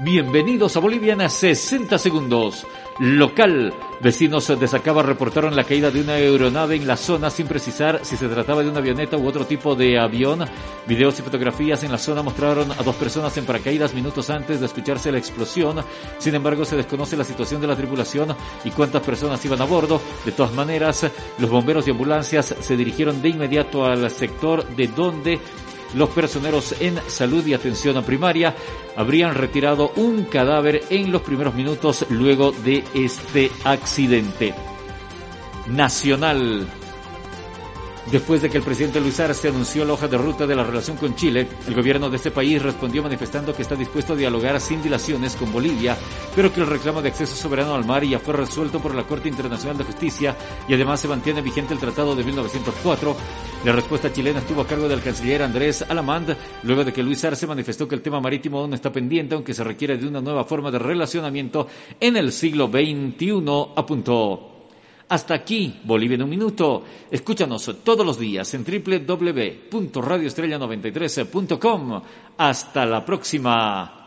Bienvenidos a Bolivia en 60 segundos. Local. Vecinos de Sacaba reportaron la caída de una aeronave en la zona sin precisar si se trataba de una avioneta u otro tipo de avión. Videos y fotografías en la zona mostraron a dos personas en paracaídas minutos antes de escucharse la explosión. Sin embargo, se desconoce la situación de la tripulación y cuántas personas iban a bordo. De todas maneras, los bomberos y ambulancias se dirigieron de inmediato al sector de donde los personeros en salud y atención primaria habrían retirado un cadáver en los primeros minutos luego de este accidente. Nacional. Después de que el presidente Luis Arce anunció la hoja de ruta de la relación con Chile, el gobierno de este país respondió manifestando que está dispuesto a dialogar sin dilaciones con Bolivia, pero que el reclamo de acceso soberano al mar ya fue resuelto por la Corte Internacional de Justicia y además se mantiene vigente el Tratado de 1904. La respuesta chilena estuvo a cargo del canciller Andrés Alamand, luego de que Luis Arce manifestó que el tema marítimo aún está pendiente, aunque se requiere de una nueva forma de relacionamiento en el siglo XXI, apuntó. Hasta aquí, Bolivia en un minuto. Escúchanos todos los días en www.radioestrella93.com. Hasta la próxima.